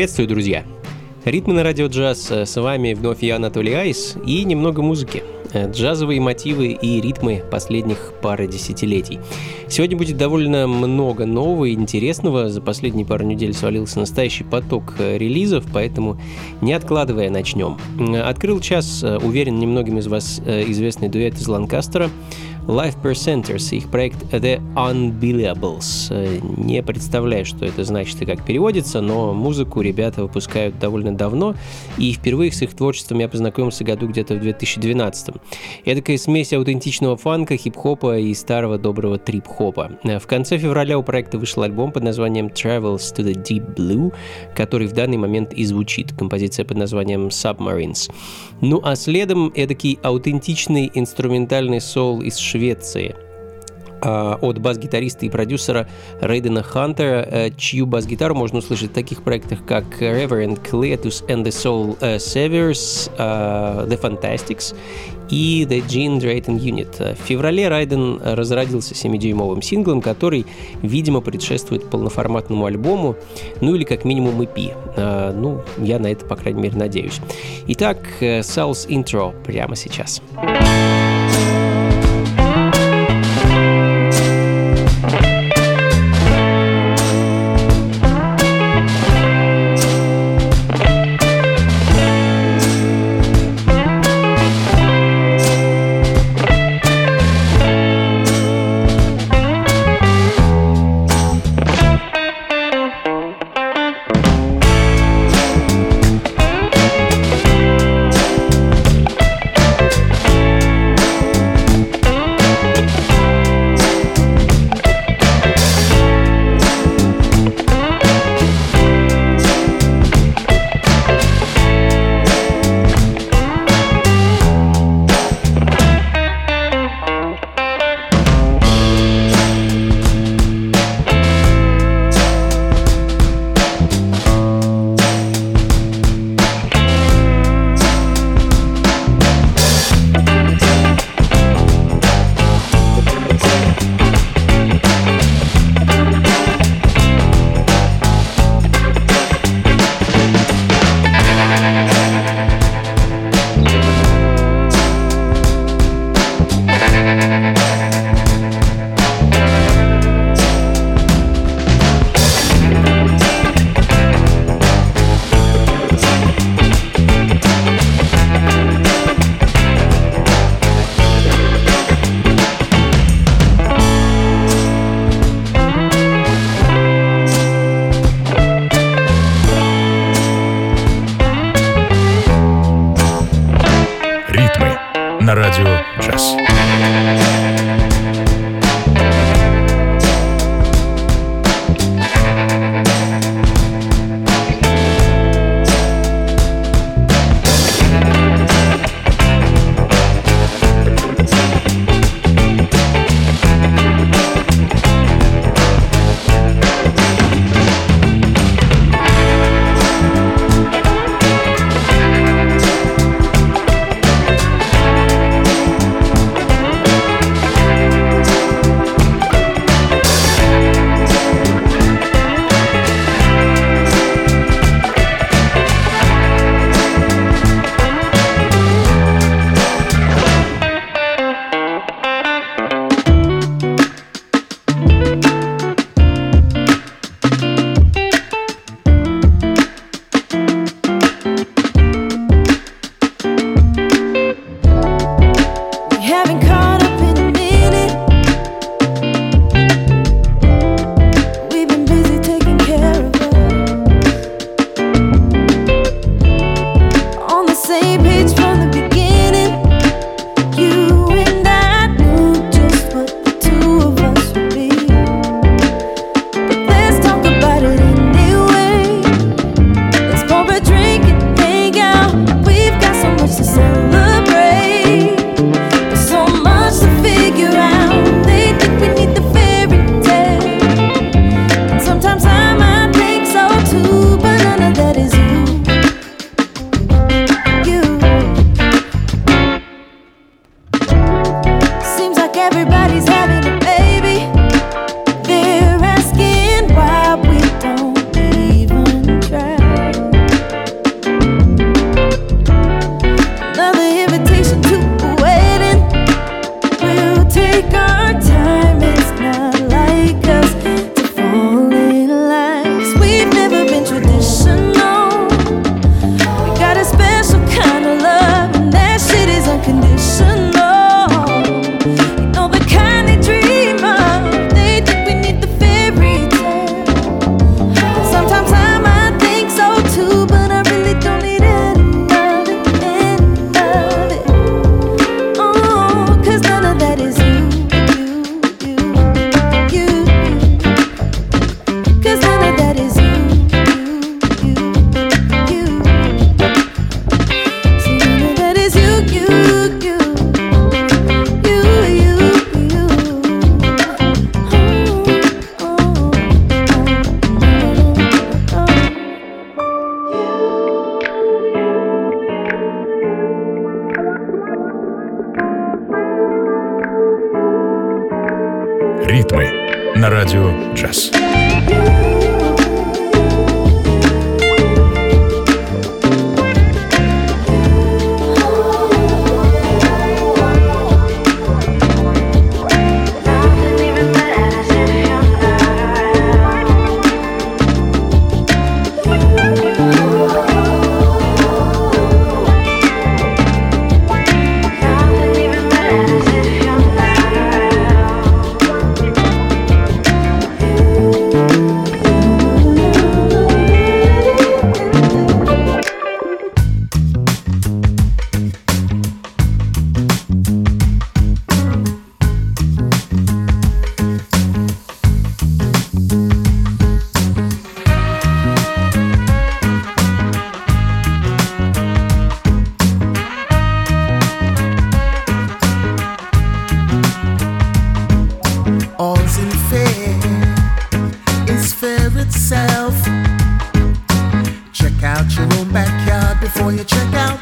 Приветствую, друзья! Ритмы на радио джаз. С вами вновь я, Анатолий Айс, и немного музыки. Джазовые мотивы и ритмы последних пары десятилетий. Сегодня будет довольно много нового и интересного. За последние пару недель свалился настоящий поток релизов, поэтому не откладывая начнем. Открыл час, уверен, немногим из вас известный дуэт из Ланкастера. Life Percenters, их проект The Unbillables. Не представляю, что это значит и как переводится, но музыку ребята выпускают довольно давно, и впервые с их творчеством я познакомился году где-то в 2012. Эдакая смесь аутентичного фанка, хип-хопа и старого доброго трип-хопа. В конце февраля у проекта вышел альбом под названием Travels to the Deep Blue, который в данный момент и звучит. Композиция под названием Submarines. Ну а следом эдакий аутентичный инструментальный сол из Швеции а, от бас-гитариста и продюсера Рейдена Хантера, э, чью бас-гитару можно услышать в таких проектах, как Reverend Cletus and the Soul э, Saviors, э, The Fantastics и The Gene Drayton Unit. В феврале Райден разродился 7-дюймовым синглом, который, видимо, предшествует полноформатному альбому, ну или как минимум EP. Ну, я на это, по крайней мере, надеюсь. Итак, South Intro прямо сейчас. Сейчас.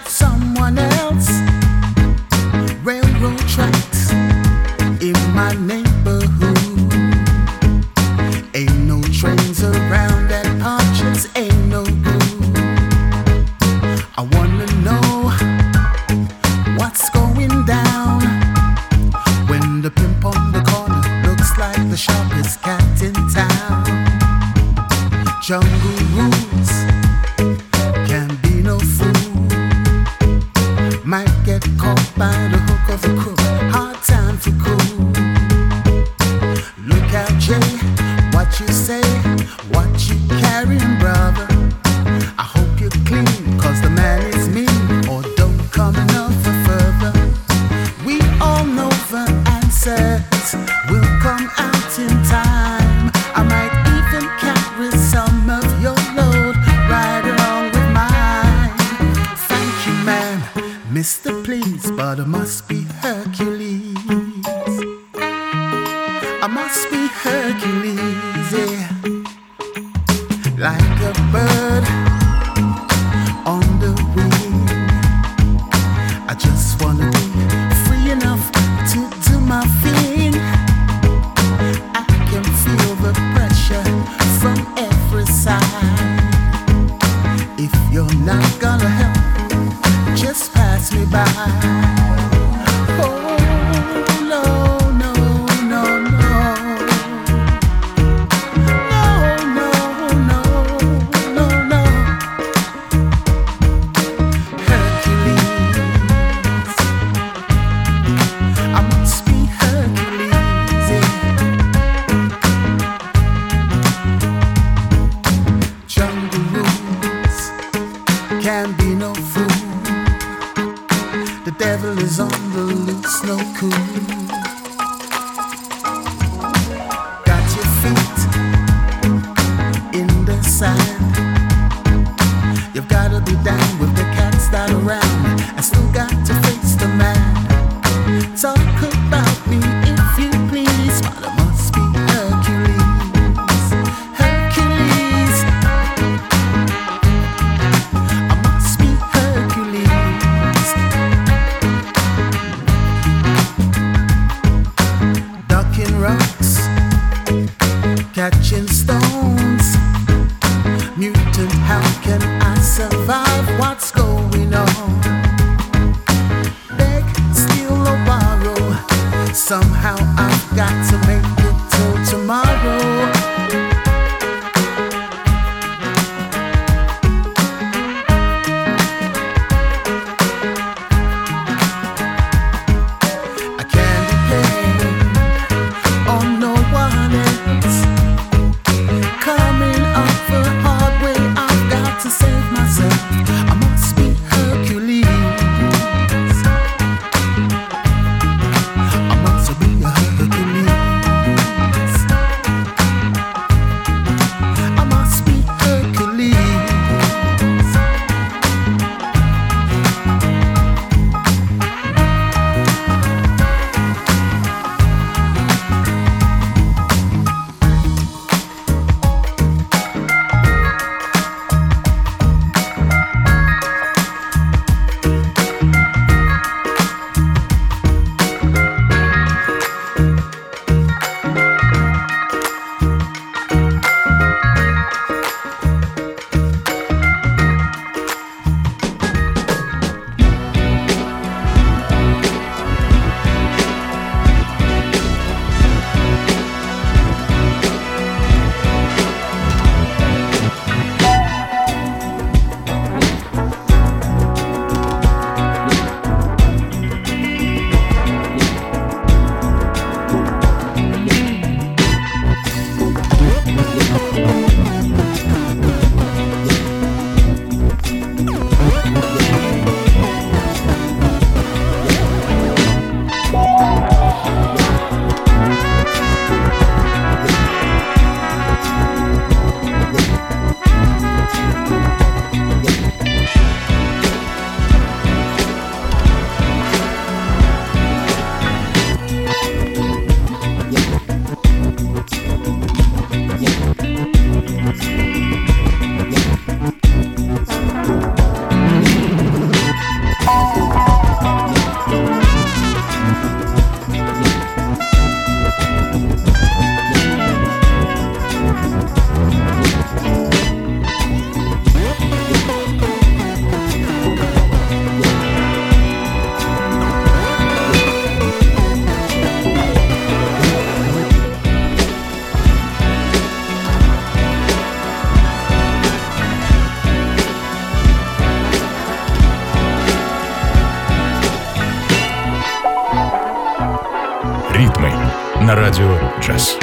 someone else. Railroad tracks in my name. на радио час.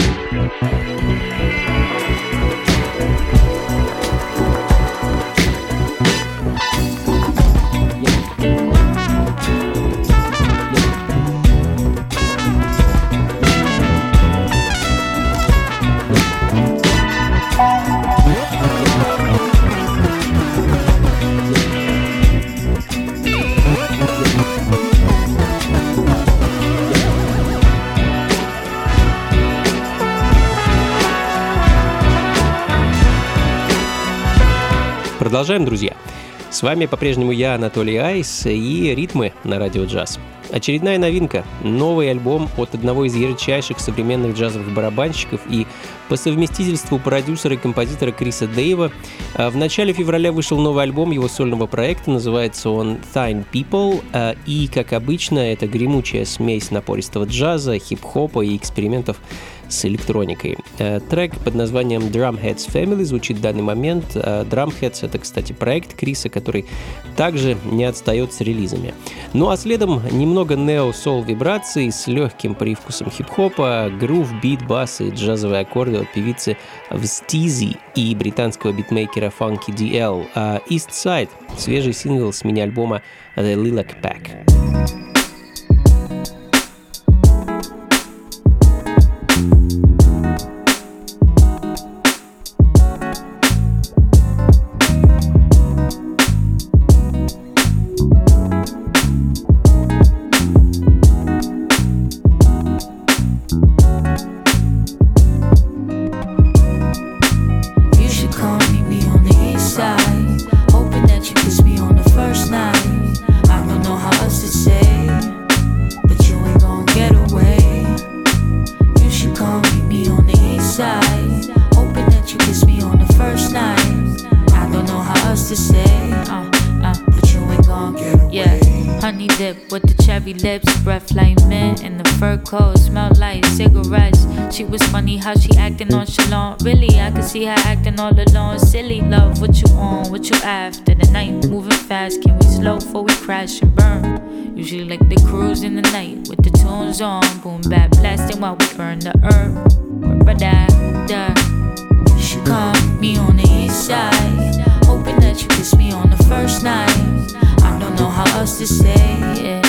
Продолжаем, друзья. С вами по-прежнему я, Анатолий Айс, и ритмы на радио джаз. Очередная новинка – новый альбом от одного из ярчайших современных джазовых барабанщиков и по совместительству продюсера и композитора Криса Дэйва. А в начале февраля вышел новый альбом его сольного проекта, называется он Thine People, а, и, как обычно, это гремучая смесь напористого джаза, хип-хопа и экспериментов с электроникой. Э, трек под названием Drumheads Family звучит в данный момент. Э, Drumheads — это, кстати, проект Криса, который также не отстает с релизами. Ну а следом немного нео-сол вибраций с легким привкусом хип-хопа, грув, бит, бас и джазовые аккорды от певицы Встизи и британского битмейкера Funky DL. А East Side — свежий сингл с мини-альбома The Lilac Pack. Coat smelled like cigarettes. She was funny how she acting nonchalant. Really, I could see her acting all alone. Silly love, what you on, what you after? The night moving fast, can we slow before we crash and burn? Usually like the cruise in the night with the tunes on, boom bap blasting while we burn the da. She caught me on the east side, hoping that you kiss me on the first night. I don't know how else to say it,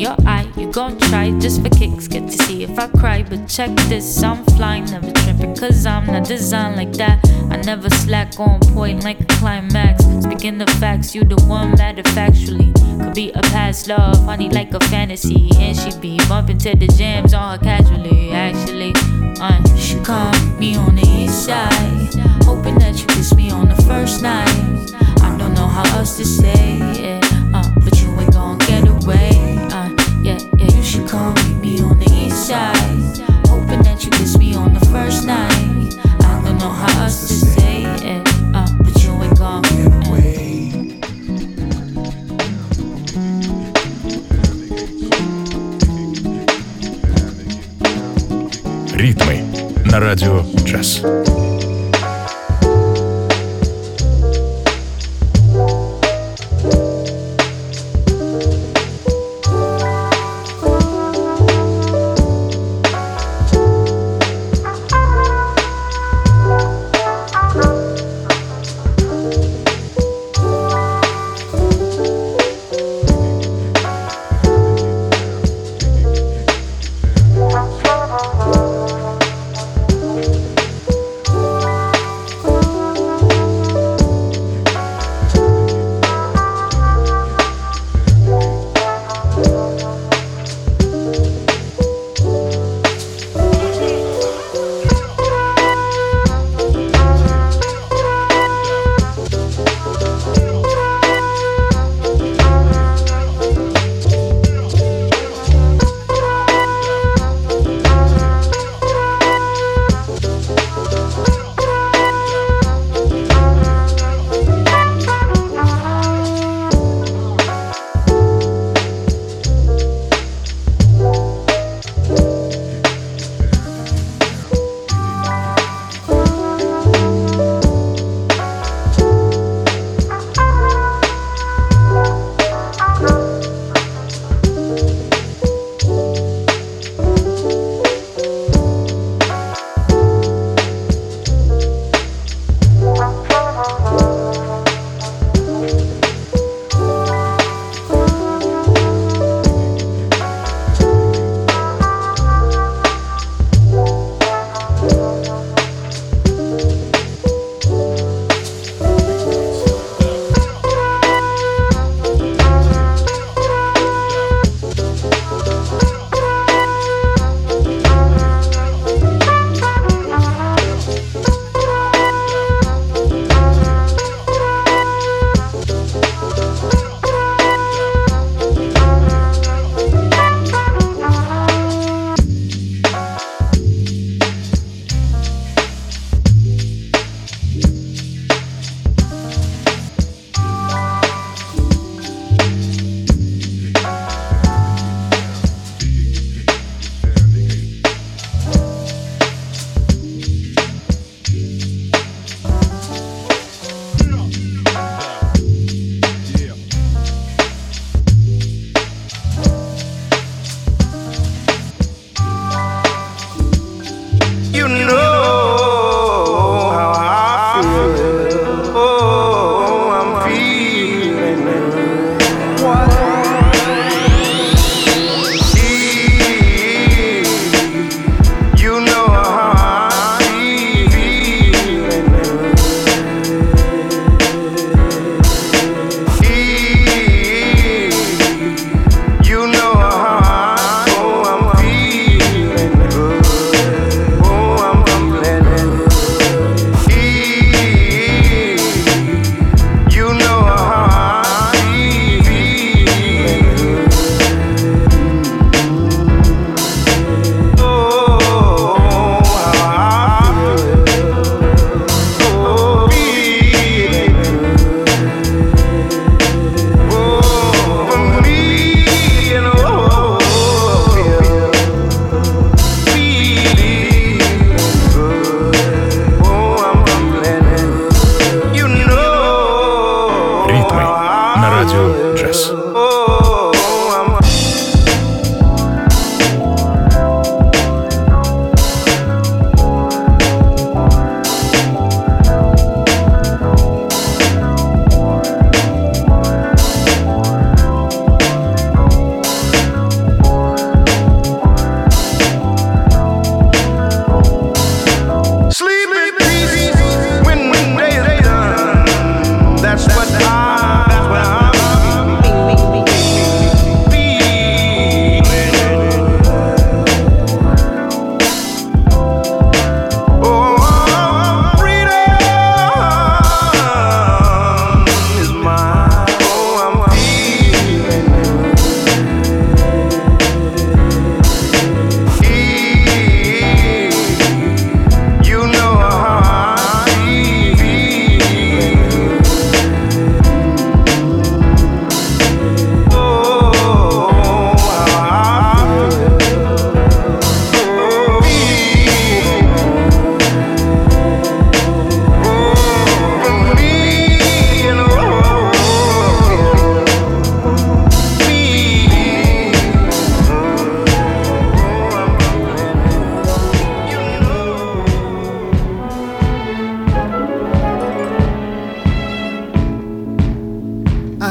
your eye. You gon' try just for kicks, get to see if I cry. But check this, I'm flying, never tripping, cause I'm not designed like that. I never slack on point like a climax. Speaking the facts, you the one matter factually. Could be a past love, honey, like a fantasy. And she be bumping to the jams on her casually, actually. Uh, she caught me on the east side, hoping that you kiss me on the first night. I don't know how else to say it, you should come meet me on the east side, hoping that you kiss me on the first night. I don't know how else to say it, uh, but you ain't gon' get away. Ритмы на радио джаз.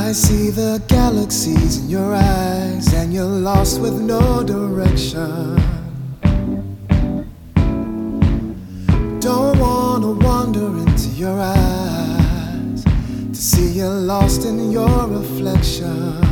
I see the galaxies in your eyes, and you're lost with no direction. Don't wanna wander into your eyes to see you're lost in your reflection.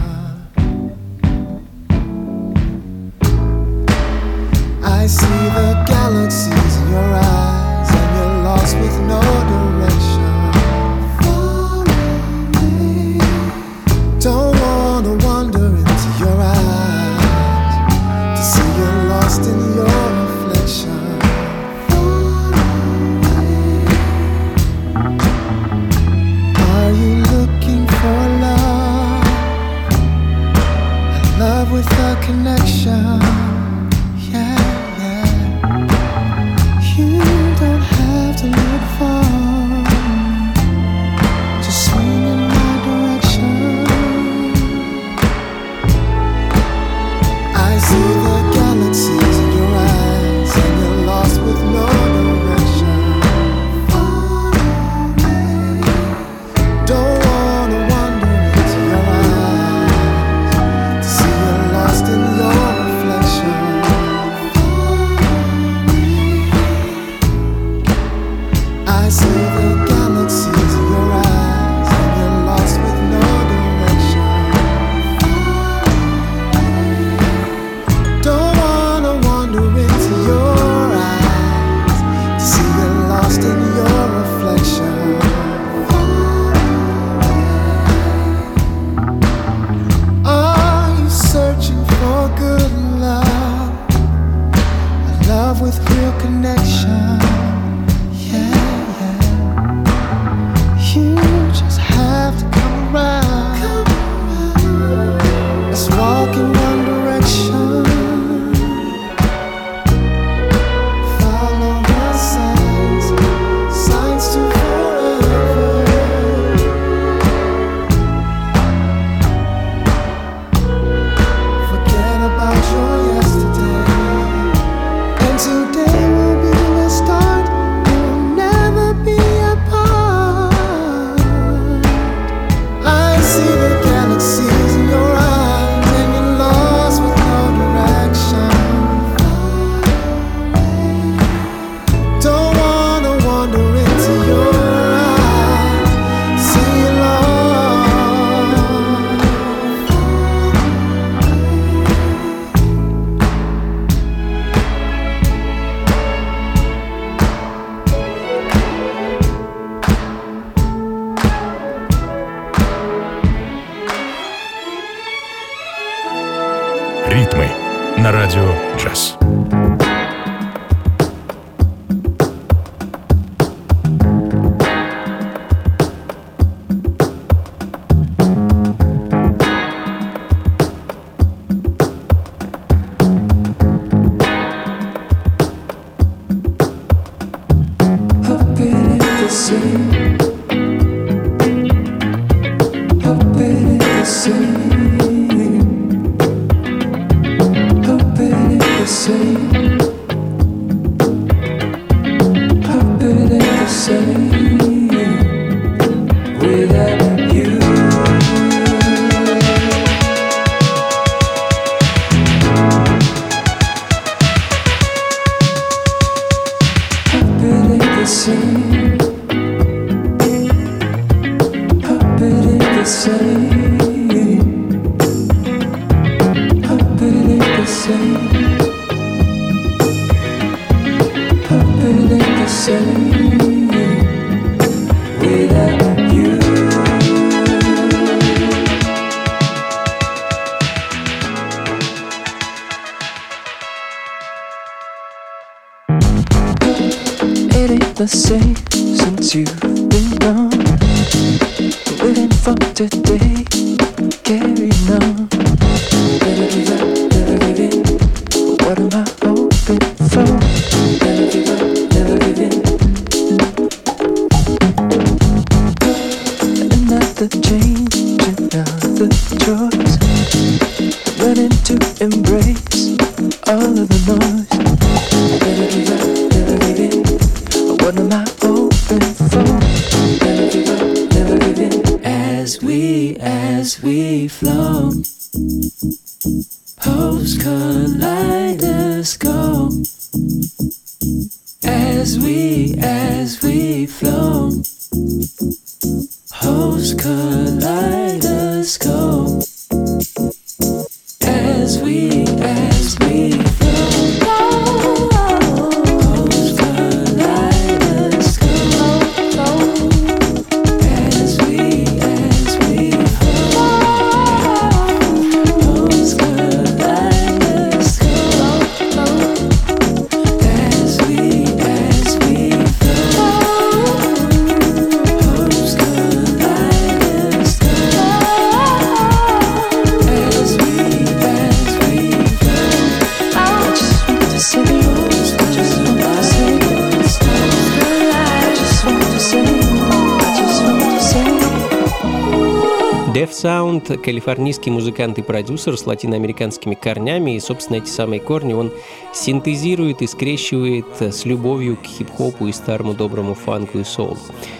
Sound — калифорнийский музыкант и продюсер с латиноамериканскими корнями, и, собственно, эти самые корни он синтезирует и скрещивает с любовью к хип-хопу и старому доброму фанку и соулу.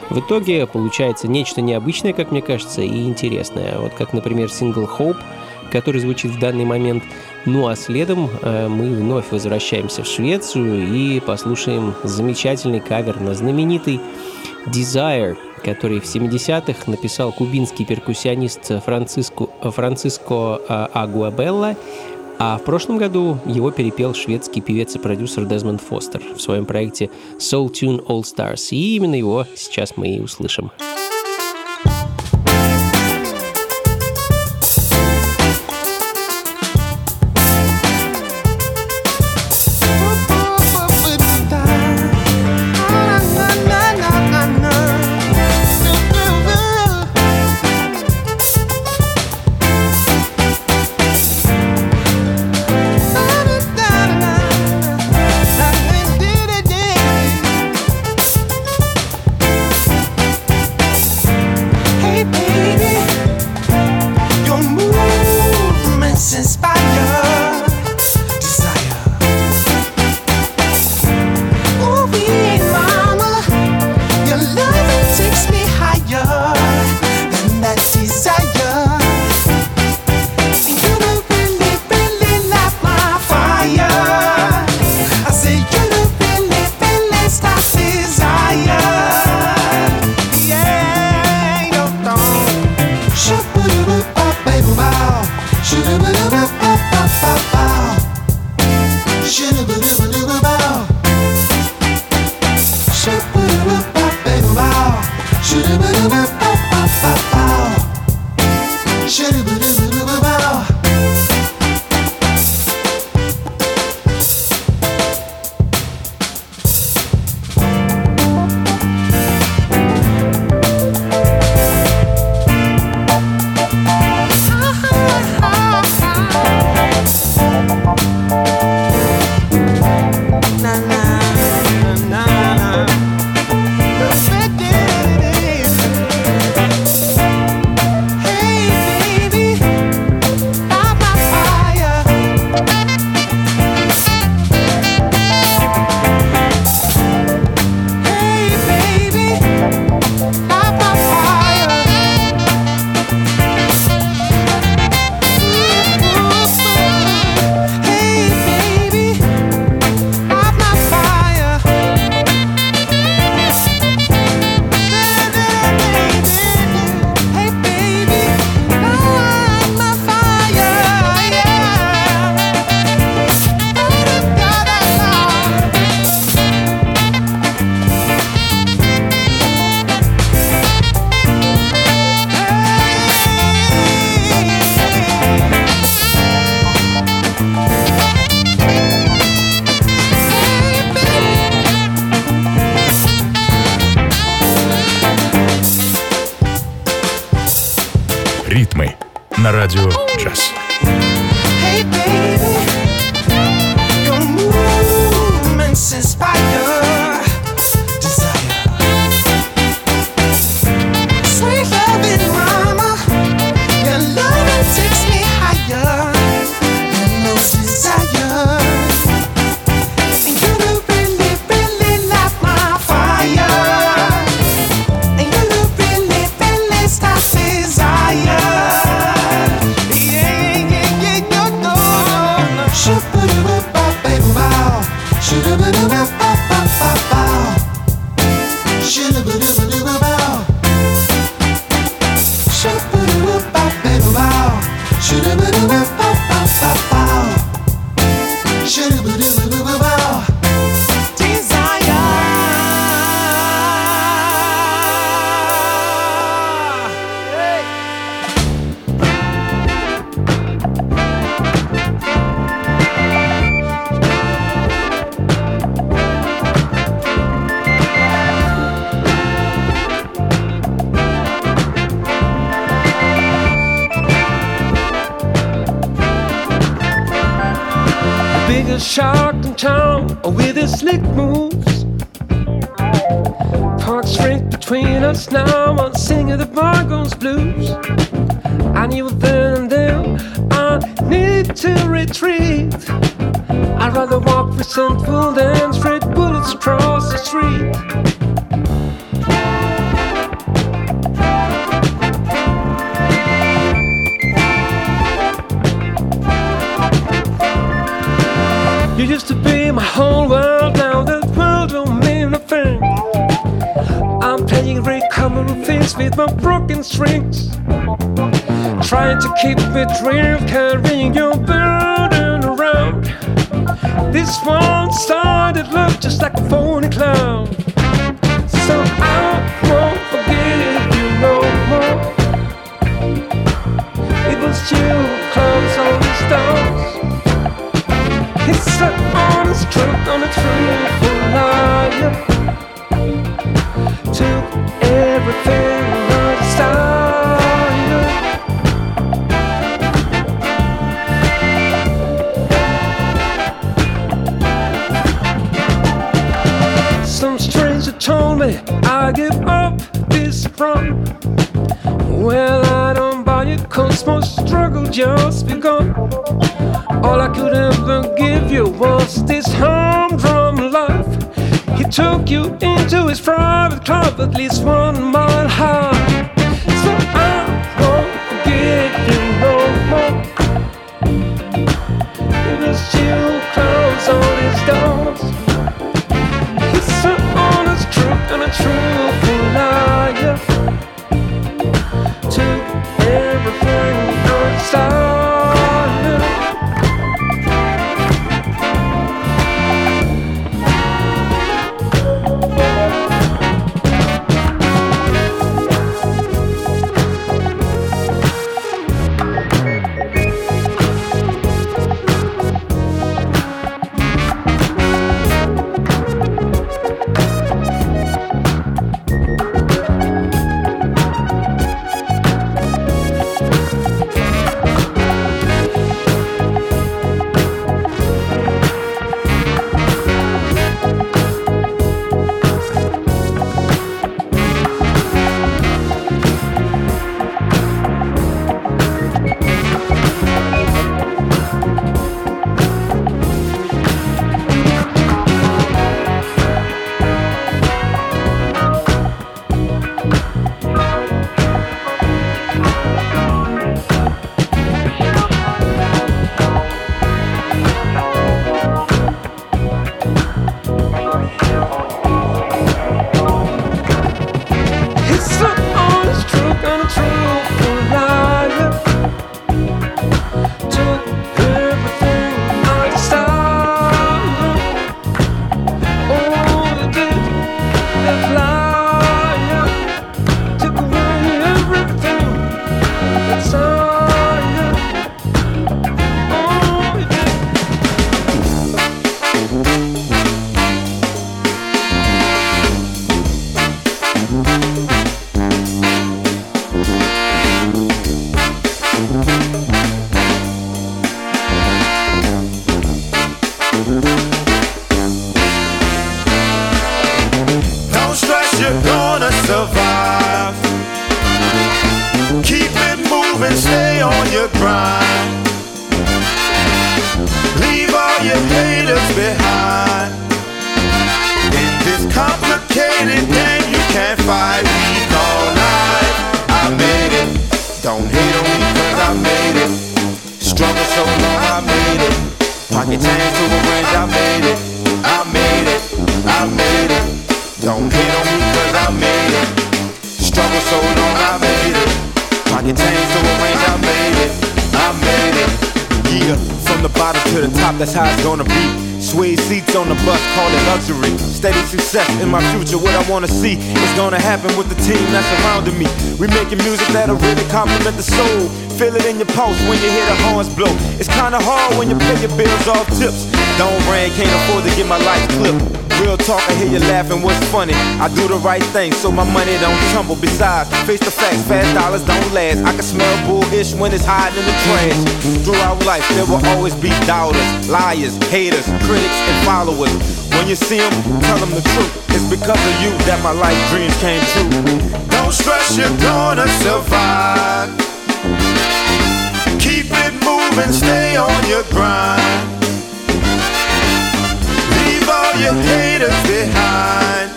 В итоге получается нечто необычное, как мне кажется, и интересное. Вот как, например, сингл «Hope», который звучит в данный момент. Ну а следом э, мы вновь возвращаемся в Швецию и послушаем замечательный кавер на знаменитый Desire который в 70-х написал кубинский перкуссионист Франциско, Франциско а, Агуабелла, а в прошлом году его перепел шведский певец и продюсер Дезмонд Фостер в своем проекте Soul Tune All Stars. И именно его сейчас мы и услышим. на радио «Джаз». I'm singing the Bongos blues. I knew then and there I need to retreat. I'd rather walk resentful than straight bullets across the street. You used to be my whole world, now Playing common things with my broken strings. Trying to keep it real, carrying your burden around. This one started love just like a phony clown. So I won't forgive you no more. It was you who closed all these doors. It's an honest truth on a truthful liar. Everything I desired. Some stranger told me I give up this run. Well, I don't buy it, cause my struggle just begun. All I could ever give you was this humdrum life. He took you into his private club, at least one mile high. Game, you can't fight. We call life. I made it. Don't hate on me, cause I made it. Struggle so long, I made it. Pocket change to a range, I made it. I made it. I made it. Don't hate on me cause I made it. Struggle so long, I made it. Pocket change to a range, I made it. I made it. Yeah, from the bottom to the top, that's how it's gonna be. Suede seats on the bus, call it luxury. Steady success in my future, what I wanna see is gonna happen with the team that's surrounding me. We making music that'll really compliment the soul. Feel it in your pulse when you hear the horns blow. It's kinda hard when you pay your bills off tips. Don't rain, can't afford to get my life clipped. Real talk, I hear you laughing, what's funny? I do the right thing so my money don't tumble. Besides, face the facts, fast dollars don't last. I can smell bullish when it's hiding in the trash. Throughout life, there will always be doubters, liars, haters, critics, and followers. When you see them, tell them the truth. It's because of you that my life dreams came true. Don't stress, you're gonna survive. Keep it moving, stay on your grind. Leave all your haters behind.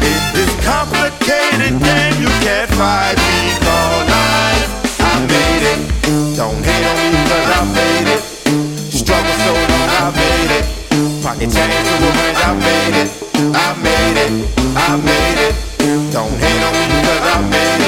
In this complicated game, you can't fight me life. I made it. Don't hate on me cause I made it. Struggle so I made it. Pocket change to I made it. I made it. I made it. Don't hate on me cause I made it.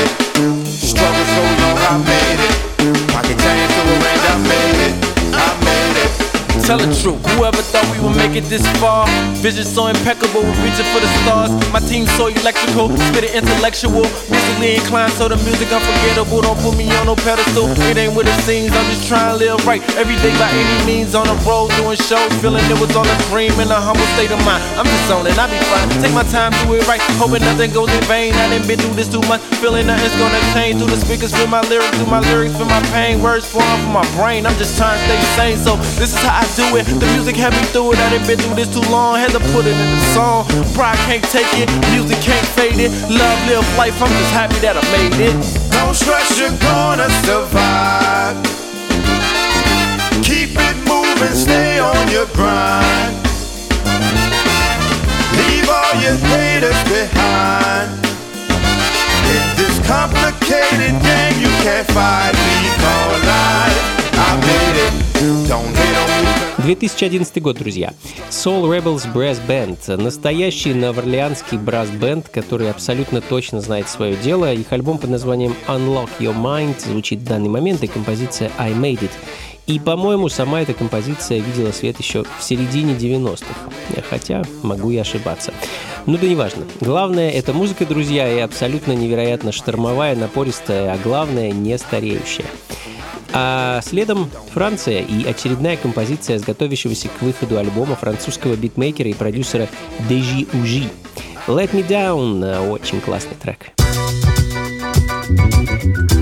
It this far? Vision so impeccable, reaching for the stars. My team so electrical, spit it intellectual, musically inclined, so the music unforgettable. Don't put me on no pedestal. It ain't what it seems. I'm just trying to live right every day by any means. On the road doing shows, feeling it was all a dream in a humble state of mind. I'm just on it, I be fine. Take my time, do it right, hoping nothing goes in vain. I done been through this too much, feeling nothing's gonna change. Through the speakers, feel my lyrics, through my lyrics, feel my pain. Words flowing from my brain. I'm just trying to stay sane, so this is how I do it. The music had me through it. I been through this too long. Had to put it in the song. Pride can't take it, music can't fade it. Love, live life. I'm just happy that I made it. Don't stress, you're gonna survive. Keep it moving, stay on your grind. Leave all your haters behind. In this complicated game, you can't fight me, call life. I made it. Don't hate on me. 2011 год, друзья. Soul Rebels Brass Band. Настоящий новоорлеанский брас-бенд, который абсолютно точно знает свое дело. Их альбом под названием Unlock Your Mind звучит в данный момент, и композиция I Made It. И, по-моему, сама эта композиция видела свет еще в середине 90-х. Хотя могу и ошибаться. Ну да неважно. Главное, эта музыка, друзья, и абсолютно невероятно штормовая, напористая, а главное, не стареющая. А следом Франция и очередная композиция с готовящегося к выходу альбома французского битмейкера и продюсера Дежи Ужи. Let Me Down – очень классный трек. Don't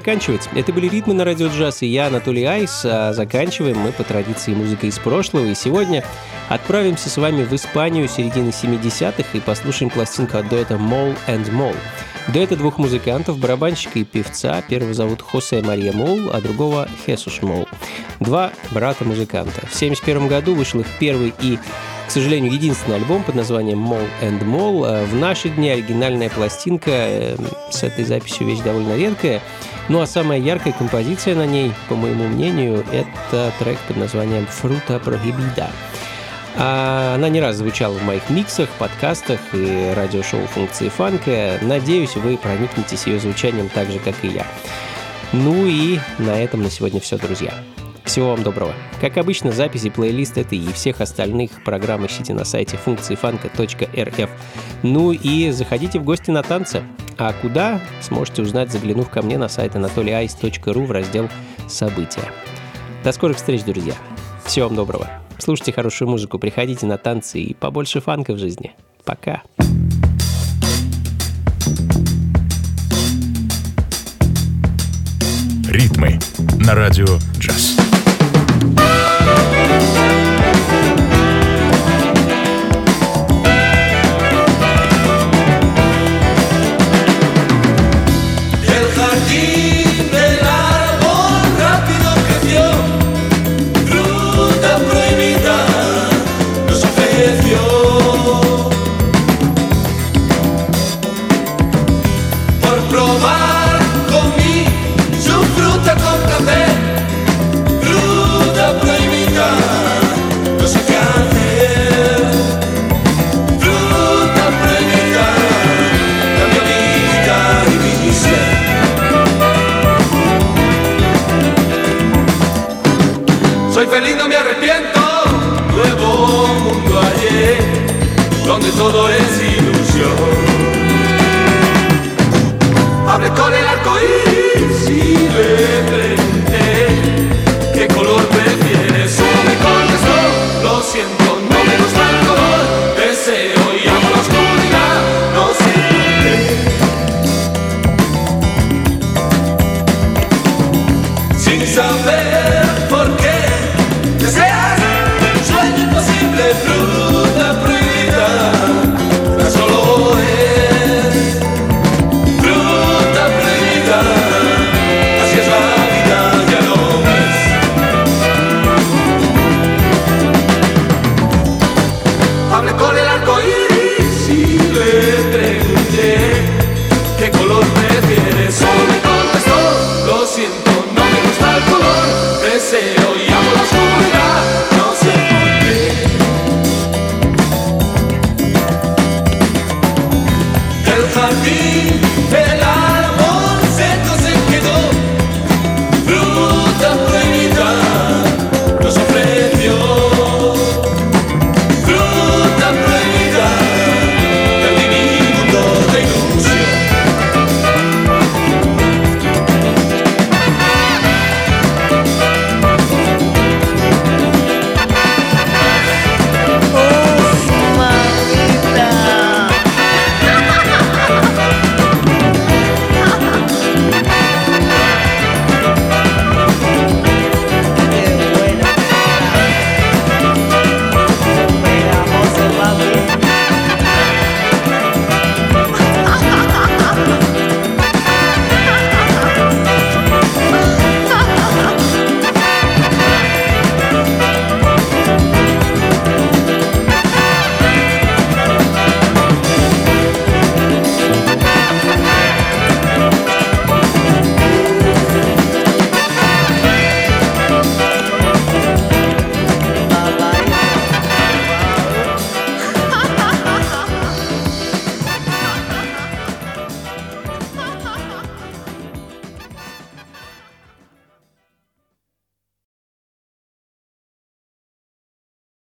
заканчивать. Это были «Ритмы на радио джаз» и я, Анатолий Айс. А заканчиваем мы по традиции музыка из прошлого. И сегодня отправимся с вами в Испанию середины 70-х и послушаем пластинку от дуэта Mole and Mole. Дуэта двух музыкантов, барабанщика и певца. Первого зовут Хосе Мария Мол, а другого Хесус Мол. Два брата-музыканта. В 71 году вышел их первый и к сожалению, единственный альбом под названием Mall and Mall. Э, В наши дни оригинальная пластинка э, с этой записью вещь довольно редкая. Ну а самая яркая композиция на ней, по моему мнению, это трек под названием Fruta Prohibida. А Она не раз звучала в моих миксах, подкастах и радиошоу функции фанка. Надеюсь, вы проникнетесь ее звучанием так же, как и я. Ну и на этом на сегодня все, друзья. Всего вам доброго. Как обычно, записи плейлиста этой и всех остальных программ ищите на сайте функциифанка.рф. Ну и заходите в гости на танцы. А куда, сможете узнать, заглянув ко мне на сайт anatolyice.ru в раздел «События». До скорых встреч, друзья. Всего вам доброго. Слушайте хорошую музыку, приходите на танцы и побольше фанка в жизни. Пока. Ритмы на радио джаз.